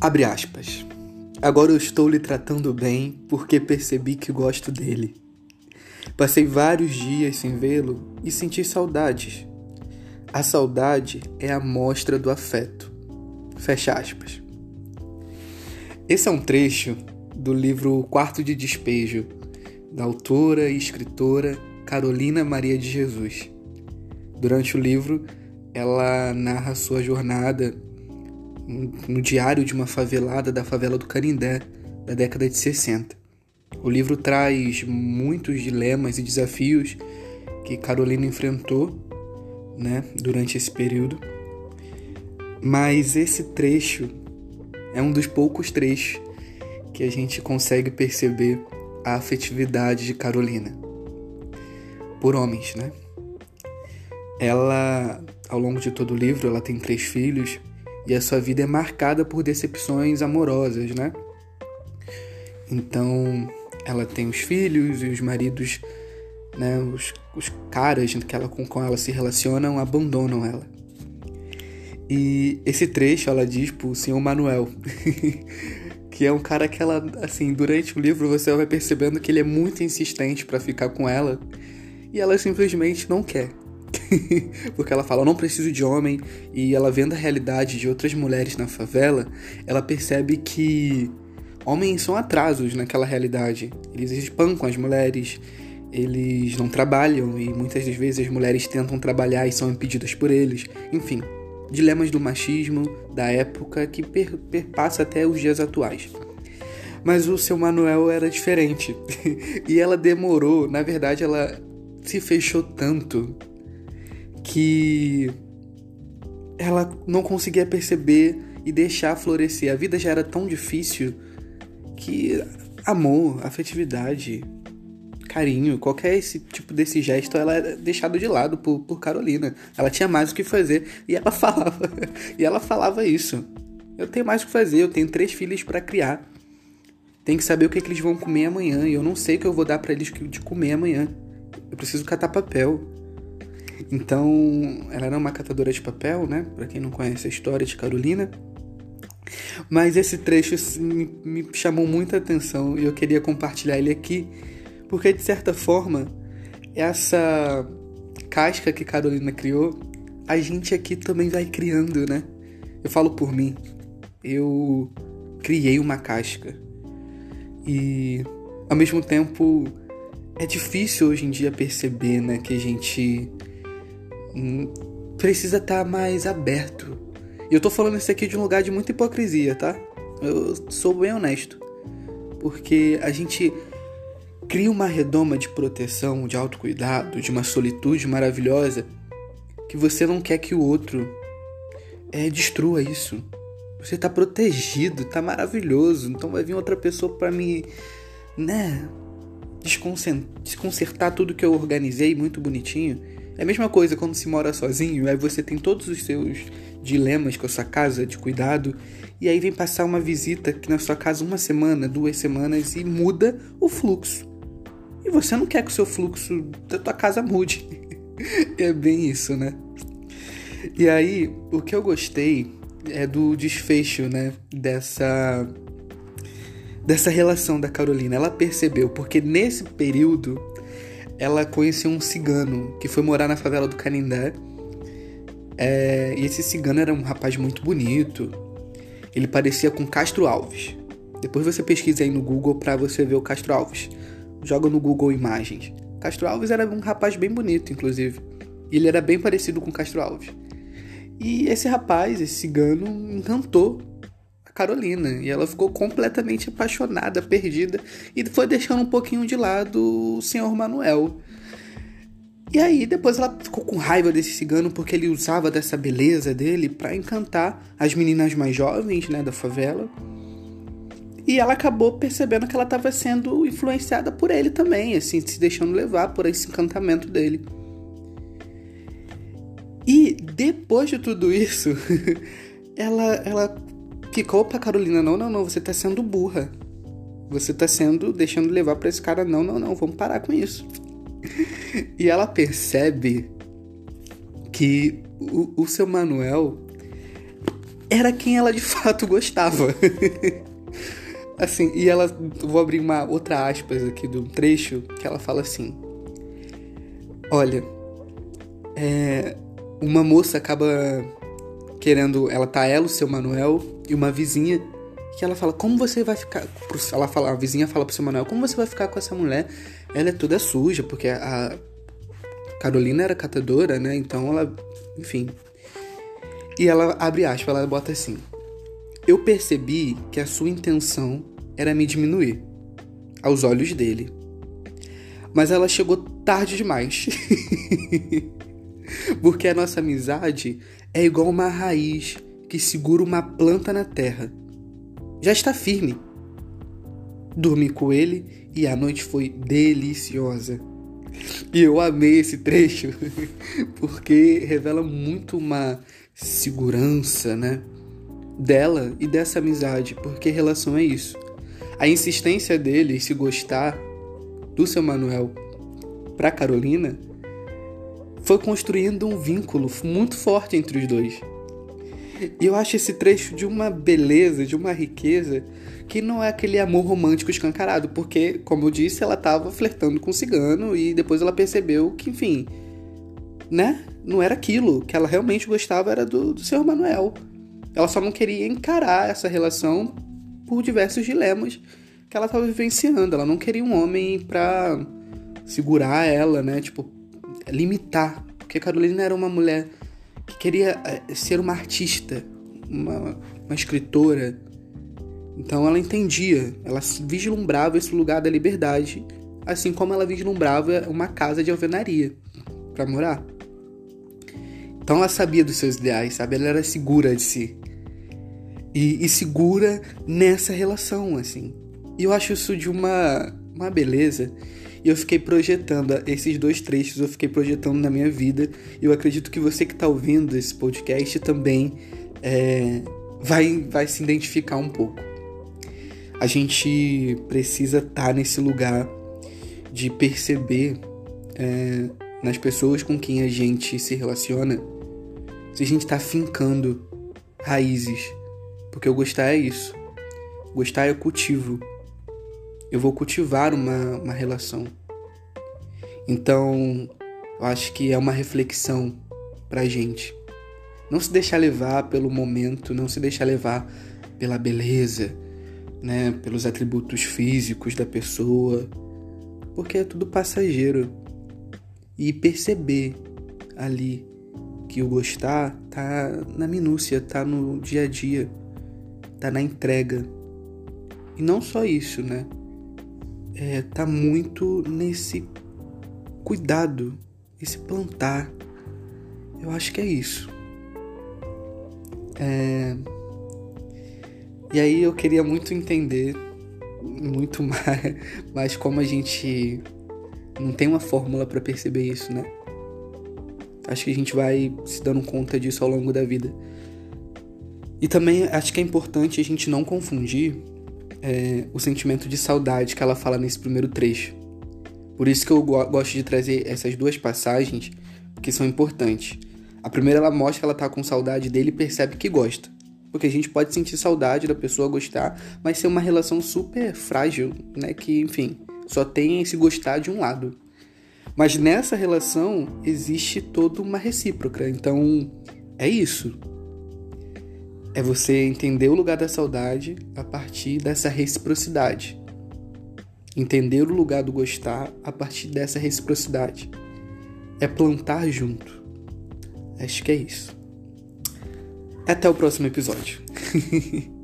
Abre aspas. Agora eu estou lhe tratando bem porque percebi que gosto dele. Passei vários dias sem vê-lo e senti saudades. A saudade é a mostra do afeto. Fecha aspas. Esse é um trecho do livro Quarto de Despejo, da autora e escritora Carolina Maria de Jesus. Durante o livro, ela narra sua jornada no diário de uma favelada da favela do Canindé, da década de 60. O livro traz muitos dilemas e desafios que Carolina enfrentou né, durante esse período, mas esse trecho é um dos poucos trechos que a gente consegue perceber a afetividade de Carolina por homens, né? Ela, ao longo de todo o livro, ela tem três filhos e a sua vida é marcada por decepções amorosas, né? Então, ela tem os filhos e os maridos, né? Os, os caras que ela, com, com ela se relacionam abandonam ela. E esse trecho ela diz pro senhor Manuel, que é um cara que ela, assim, durante o livro você vai percebendo que ele é muito insistente para ficar com ela e ela simplesmente não quer. Porque ela fala, eu não preciso de homem, e ela vendo a realidade de outras mulheres na favela, ela percebe que homens são atrasos naquela realidade. Eles espancam as mulheres, eles não trabalham e muitas das vezes as mulheres tentam trabalhar e são impedidas por eles. Enfim, dilemas do machismo da época que per perpassa até os dias atuais. Mas o seu Manuel era diferente. e ela demorou, na verdade, ela se fechou tanto que ela não conseguia perceber e deixar florescer. A vida já era tão difícil que amor, afetividade, carinho, qualquer esse tipo desse gesto, ela era deixado de lado por, por Carolina. Ela tinha mais o que fazer e ela falava e ela falava isso. Eu tenho mais o que fazer, eu tenho três filhos para criar. Tem que saber o que, é que eles vão comer amanhã e eu não sei o que eu vou dar para eles de comer amanhã. Eu preciso catar papel. Então, ela era uma catadora de papel, né? Para quem não conhece a história de Carolina. Mas esse trecho me, me chamou muita atenção e eu queria compartilhar ele aqui, porque de certa forma, essa casca que Carolina criou, a gente aqui também vai criando, né? Eu falo por mim. Eu criei uma casca. E ao mesmo tempo é difícil hoje em dia perceber, né, que a gente precisa estar tá mais aberto. E eu tô falando isso aqui de um lugar de muita hipocrisia, tá? Eu sou bem honesto. Porque a gente cria uma redoma de proteção, de autocuidado, de uma solitude maravilhosa que você não quer que o outro é, destrua isso. Você tá protegido, tá maravilhoso. Então vai vir outra pessoa para me, né, desconcertar tudo que eu organizei muito bonitinho. É a mesma coisa quando se mora sozinho, aí você tem todos os seus dilemas com a sua casa de cuidado, e aí vem passar uma visita aqui na sua casa uma semana, duas semanas e muda o fluxo. E você não quer que o seu fluxo da tua casa mude. é bem isso, né? E aí, o que eu gostei é do desfecho, né, dessa dessa relação da Carolina. Ela percebeu, porque nesse período ela conheceu um cigano que foi morar na favela do Canindé. É, e esse cigano era um rapaz muito bonito. Ele parecia com Castro Alves. Depois você pesquisa aí no Google para você ver o Castro Alves. Joga no Google Imagens. Castro Alves era um rapaz bem bonito, inclusive. Ele era bem parecido com Castro Alves. E esse rapaz, esse cigano, encantou Carolina. E ela ficou completamente apaixonada, perdida, e foi deixando um pouquinho de lado o senhor Manuel. E aí depois ela ficou com raiva desse cigano porque ele usava dessa beleza dele para encantar as meninas mais jovens, né, da favela. E ela acabou percebendo que ela estava sendo influenciada por ele também, assim, se deixando levar por esse encantamento dele. E depois de tudo isso, ela, ela ficou pra Carolina: não, não, não, você tá sendo burra. Você tá sendo, deixando levar pra esse cara: não, não, não, vamos parar com isso. e ela percebe que o, o seu Manuel era quem ela de fato gostava. assim, e ela. Vou abrir uma outra aspas aqui do trecho que ela fala assim: Olha, é, uma moça acaba querendo. Ela tá ela, o seu Manuel e uma vizinha. Que ela fala, como você vai ficar. Ela fala, a vizinha fala pro seu Manuel, como você vai ficar com essa mulher? Ela é toda suja, porque a Carolina era catadora, né? Então ela. Enfim. E ela abre aspas, ela bota assim. Eu percebi que a sua intenção era me diminuir, aos olhos dele. Mas ela chegou tarde demais. Porque a nossa amizade é igual uma raiz que segura uma planta na terra. Já está firme. Dormi com ele e a noite foi deliciosa. E eu amei esse trecho porque revela muito uma segurança, né? Dela e dessa amizade, porque relação é isso. A insistência dele em se gostar do seu Manuel para Carolina foi construindo um vínculo muito forte entre os dois. E eu acho esse trecho de uma beleza, de uma riqueza, que não é aquele amor romântico escancarado, porque, como eu disse, ela estava flertando com o cigano e depois ela percebeu que, enfim, né? Não era aquilo. que ela realmente gostava era do, do seu Manuel. Ela só não queria encarar essa relação por diversos dilemas que ela estava vivenciando. Ela não queria um homem pra segurar ela, né? Tipo, limitar. Porque Carolina era uma mulher que queria eh, ser uma artista, uma, uma escritora. Então ela entendia, ela vislumbrava esse lugar da liberdade, assim como ela vislumbrava uma casa de alvenaria para morar. Então ela sabia dos seus ideais, sabe? Ela era segura de si. E, e segura nessa relação, assim. E eu acho isso de uma, uma beleza e eu fiquei projetando esses dois trechos, eu fiquei projetando na minha vida. E eu acredito que você que está ouvindo esse podcast também é, vai, vai se identificar um pouco. A gente precisa estar tá nesse lugar de perceber é, nas pessoas com quem a gente se relaciona se a gente está fincando raízes. Porque o gostar é isso. Gostar é cultivo eu vou cultivar uma, uma relação. Então, eu acho que é uma reflexão pra gente. Não se deixar levar pelo momento, não se deixar levar pela beleza, né, pelos atributos físicos da pessoa, porque é tudo passageiro. E perceber ali que o gostar tá na minúcia, tá no dia a dia, tá na entrega. E não só isso, né? É, tá muito nesse cuidado, esse plantar. Eu acho que é isso. É... E aí eu queria muito entender muito mais, mais como a gente não tem uma fórmula para perceber isso, né? Acho que a gente vai se dando conta disso ao longo da vida. E também acho que é importante a gente não confundir é, o sentimento de saudade que ela fala nesse primeiro trecho. Por isso que eu gosto de trazer essas duas passagens, porque são importantes. A primeira ela mostra que ela tá com saudade dele e percebe que gosta. Porque a gente pode sentir saudade da pessoa gostar, mas ser uma relação super frágil, né? Que, enfim, só tem esse gostar de um lado. Mas nessa relação existe toda uma recíproca. Então, é isso. É você entender o lugar da saudade a partir dessa reciprocidade. Entender o lugar do gostar a partir dessa reciprocidade. É plantar junto. Acho que é isso. Até o próximo episódio.